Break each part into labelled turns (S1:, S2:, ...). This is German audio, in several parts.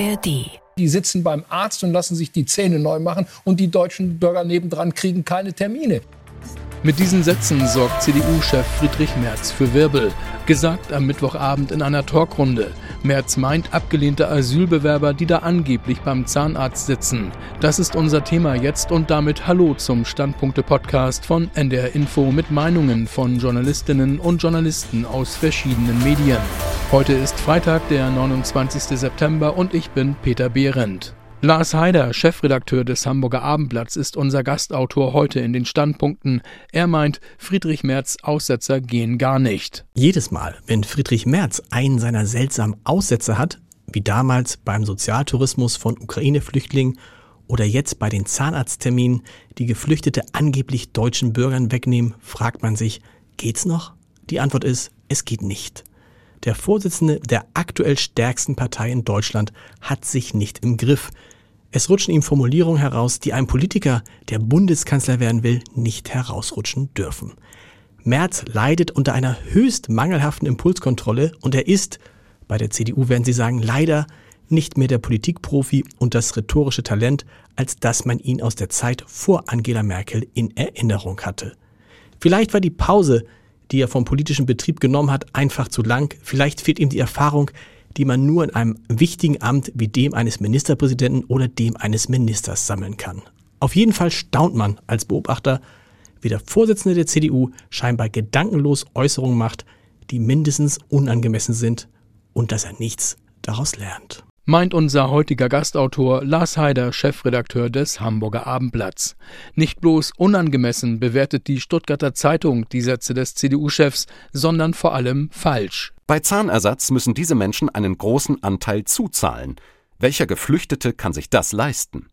S1: ARD.
S2: Die sitzen beim Arzt und lassen sich die Zähne neu machen und die deutschen Bürger nebendran kriegen keine Termine.
S3: Mit diesen Sätzen sorgt CDU-Chef Friedrich Merz für Wirbel. Gesagt am Mittwochabend in einer Talkrunde. Merz meint abgelehnte Asylbewerber, die da angeblich beim Zahnarzt sitzen. Das ist unser Thema jetzt und damit Hallo zum Standpunkte-Podcast von NDR Info mit Meinungen von Journalistinnen und Journalisten aus verschiedenen Medien. Heute ist Freitag, der 29. September und ich bin Peter Behrendt. Lars Haider, Chefredakteur des Hamburger Abendblatts, ist unser Gastautor heute in den Standpunkten. Er meint, Friedrich Merz Aussetzer gehen gar nicht.
S4: Jedes Mal, wenn Friedrich Merz einen seiner seltsamen Aussätze hat, wie damals beim Sozialtourismus von Ukraine-Flüchtlingen oder jetzt bei den Zahnarztterminen, die Geflüchtete angeblich deutschen Bürgern wegnehmen, fragt man sich, geht's noch? Die Antwort ist, es geht nicht. Der Vorsitzende der aktuell stärksten Partei in Deutschland hat sich nicht im Griff. Es rutschen ihm Formulierungen heraus, die einem Politiker, der Bundeskanzler werden will, nicht herausrutschen dürfen. Merz leidet unter einer höchst mangelhaften Impulskontrolle und er ist, bei der CDU werden Sie sagen, leider nicht mehr der Politikprofi und das rhetorische Talent, als dass man ihn aus der Zeit vor Angela Merkel in Erinnerung hatte. Vielleicht war die Pause, die er vom politischen Betrieb genommen hat, einfach zu lang. Vielleicht fehlt ihm die Erfahrung, die man nur in einem wichtigen Amt wie dem eines Ministerpräsidenten oder dem eines Ministers sammeln kann. Auf jeden Fall staunt man als Beobachter, wie der Vorsitzende der CDU scheinbar gedankenlos Äußerungen macht, die mindestens unangemessen sind und dass er nichts daraus lernt
S3: meint unser heutiger Gastautor Lars Haider, Chefredakteur des Hamburger Abendblatts. Nicht bloß unangemessen bewertet die Stuttgarter Zeitung die Sätze des CDU-Chefs, sondern vor allem falsch.
S5: Bei Zahnersatz müssen diese Menschen einen großen Anteil zuzahlen. Welcher Geflüchtete kann sich das leisten?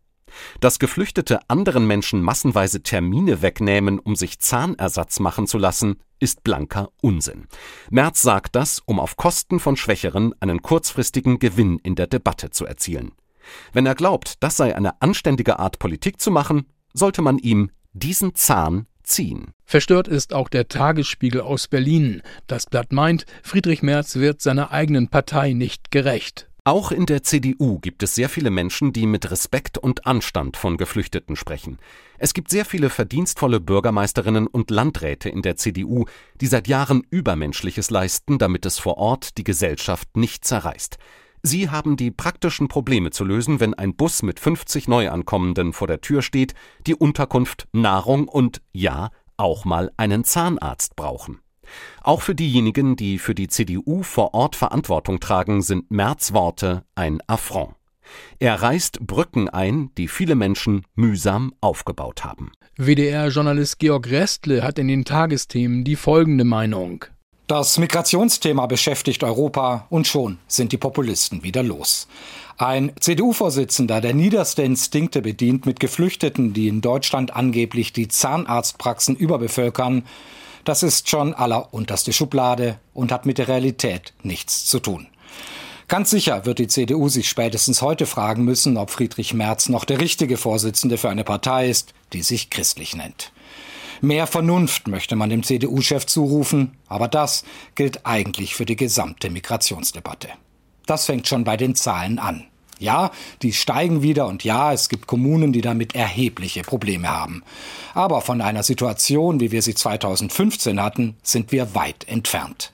S5: Dass Geflüchtete anderen Menschen massenweise Termine wegnehmen, um sich Zahnersatz machen zu lassen, ist blanker Unsinn. Merz sagt das, um auf Kosten von Schwächeren einen kurzfristigen Gewinn in der Debatte zu erzielen. Wenn er glaubt, das sei eine anständige Art Politik zu machen, sollte man ihm diesen Zahn ziehen.
S3: Verstört ist auch der Tagesspiegel aus Berlin. Das Blatt meint, Friedrich Merz wird seiner eigenen Partei nicht gerecht.
S5: Auch in der CDU gibt es sehr viele Menschen, die mit Respekt und Anstand von Geflüchteten sprechen. Es gibt sehr viele verdienstvolle Bürgermeisterinnen und Landräte in der CDU, die seit Jahren Übermenschliches leisten, damit es vor Ort die Gesellschaft nicht zerreißt. Sie haben die praktischen Probleme zu lösen, wenn ein Bus mit 50 Neuankommenden vor der Tür steht, die Unterkunft, Nahrung und ja, auch mal einen Zahnarzt brauchen. Auch für diejenigen, die für die CDU vor Ort Verantwortung tragen, sind Merz Worte ein Affront. Er reißt Brücken ein, die viele Menschen mühsam aufgebaut haben.
S3: WDR-Journalist Georg Restle hat in den Tagesthemen die folgende Meinung.
S6: Das Migrationsthema beschäftigt Europa und schon sind die Populisten wieder los. Ein CDU-Vorsitzender, der niederste Instinkte bedient mit Geflüchteten, die in Deutschland angeblich die Zahnarztpraxen überbevölkern, das ist schon allerunterste Schublade und hat mit der Realität nichts zu tun. Ganz sicher wird die CDU sich spätestens heute fragen müssen, ob Friedrich Merz noch der richtige Vorsitzende für eine Partei ist, die sich christlich nennt. Mehr Vernunft möchte man dem CDU-Chef zurufen, aber das gilt eigentlich für die gesamte Migrationsdebatte. Das fängt schon bei den Zahlen an. Ja, die steigen wieder und ja, es gibt Kommunen, die damit erhebliche Probleme haben. Aber von einer Situation, wie wir sie 2015 hatten, sind wir weit entfernt.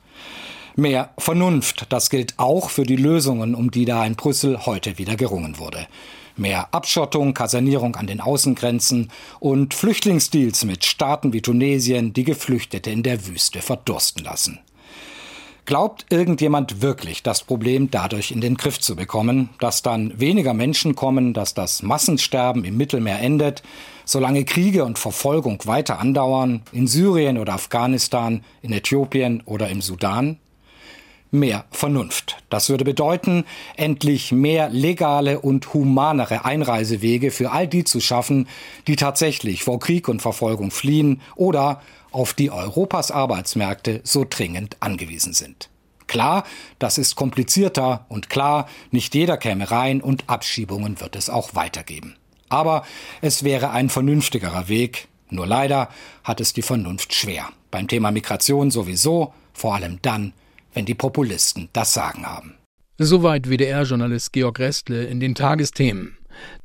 S6: Mehr Vernunft, das gilt auch für die Lösungen, um die da in Brüssel heute wieder gerungen wurde. Mehr Abschottung, Kasernierung an den Außengrenzen und Flüchtlingsdeals mit Staaten wie Tunesien, die Geflüchtete in der Wüste verdursten lassen. Glaubt irgendjemand wirklich, das Problem dadurch in den Griff zu bekommen, dass dann weniger Menschen kommen, dass das Massensterben im Mittelmeer endet, solange Kriege und Verfolgung weiter andauern, in Syrien oder Afghanistan, in Äthiopien oder im Sudan? Mehr Vernunft. Das würde bedeuten, endlich mehr legale und humanere Einreisewege für all die zu schaffen, die tatsächlich vor Krieg und Verfolgung fliehen oder auf die Europas Arbeitsmärkte so dringend angewiesen sind. Klar, das ist komplizierter und klar, nicht jeder käme rein und Abschiebungen wird es auch weitergeben. Aber es wäre ein vernünftigerer Weg, nur leider hat es die Vernunft schwer. Beim Thema Migration sowieso, vor allem dann, wenn die Populisten das Sagen haben.
S3: Soweit WDR-Journalist Georg Restle in den Tagesthemen.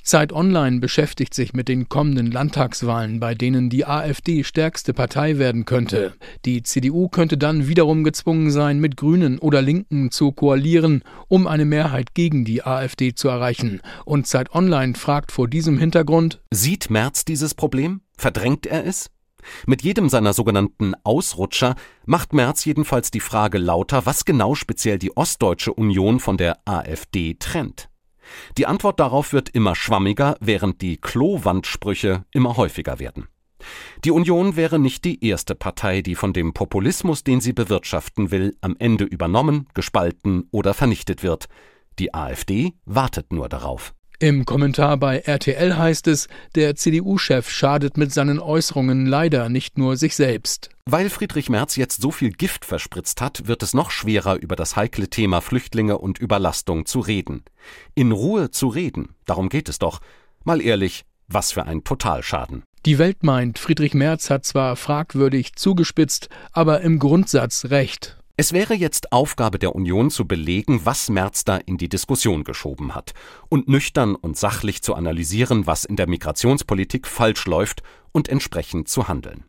S3: Zeit Online beschäftigt sich mit den kommenden Landtagswahlen, bei denen die AfD stärkste Partei werden könnte. Die CDU könnte dann wiederum gezwungen sein, mit Grünen oder Linken zu koalieren, um eine Mehrheit gegen die AfD zu erreichen. Und Zeit Online fragt vor diesem Hintergrund
S5: Sieht Merz dieses Problem? Verdrängt er es? Mit jedem seiner sogenannten Ausrutscher macht Merz jedenfalls die Frage lauter, was genau speziell die Ostdeutsche Union von der AfD trennt. Die Antwort darauf wird immer schwammiger, während die Klowandsprüche immer häufiger werden. Die Union wäre nicht die erste Partei, die von dem Populismus, den sie bewirtschaften will, am Ende übernommen, gespalten oder vernichtet wird. Die AfD wartet nur darauf.
S3: Im Kommentar bei RTL heißt es, der CDU-Chef schadet mit seinen Äußerungen leider nicht nur sich selbst.
S5: Weil Friedrich Merz jetzt so viel Gift verspritzt hat, wird es noch schwerer, über das heikle Thema Flüchtlinge und Überlastung zu reden. In Ruhe zu reden, darum geht es doch. Mal ehrlich, was für ein Totalschaden.
S3: Die Welt meint, Friedrich Merz hat zwar fragwürdig zugespitzt, aber im Grundsatz recht.
S5: Es wäre jetzt Aufgabe der Union zu belegen, was Merz da in die Diskussion geschoben hat und nüchtern und sachlich zu analysieren, was in der Migrationspolitik falsch läuft und entsprechend zu handeln.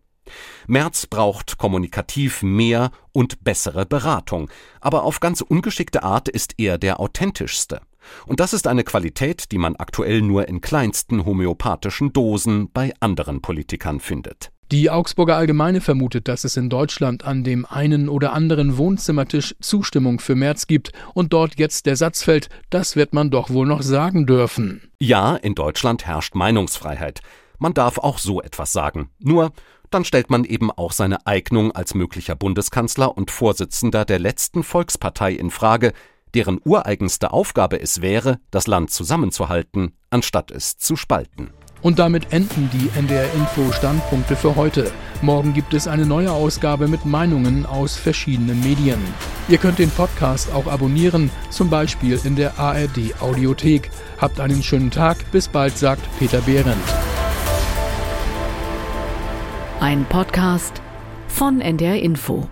S5: Merz braucht kommunikativ mehr und bessere Beratung, aber auf ganz ungeschickte Art ist er der authentischste. Und das ist eine Qualität, die man aktuell nur in kleinsten homöopathischen Dosen bei anderen Politikern findet.
S3: Die Augsburger Allgemeine vermutet, dass es in Deutschland an dem einen oder anderen Wohnzimmertisch Zustimmung für Merz gibt und dort jetzt der Satz fällt, das wird man doch wohl noch sagen dürfen.
S5: Ja, in Deutschland herrscht Meinungsfreiheit. Man darf auch so etwas sagen. Nur, dann stellt man eben auch seine Eignung als möglicher Bundeskanzler und Vorsitzender der letzten Volkspartei in Frage, deren ureigenste Aufgabe es wäre, das Land zusammenzuhalten, anstatt es zu spalten.
S3: Und damit enden die NDR Info Standpunkte für heute. Morgen gibt es eine neue Ausgabe mit Meinungen aus verschiedenen Medien. Ihr könnt den Podcast auch abonnieren, zum Beispiel in der ARD Audiothek. Habt einen schönen Tag, bis bald, sagt Peter Behrendt.
S1: Ein Podcast von NDR Info.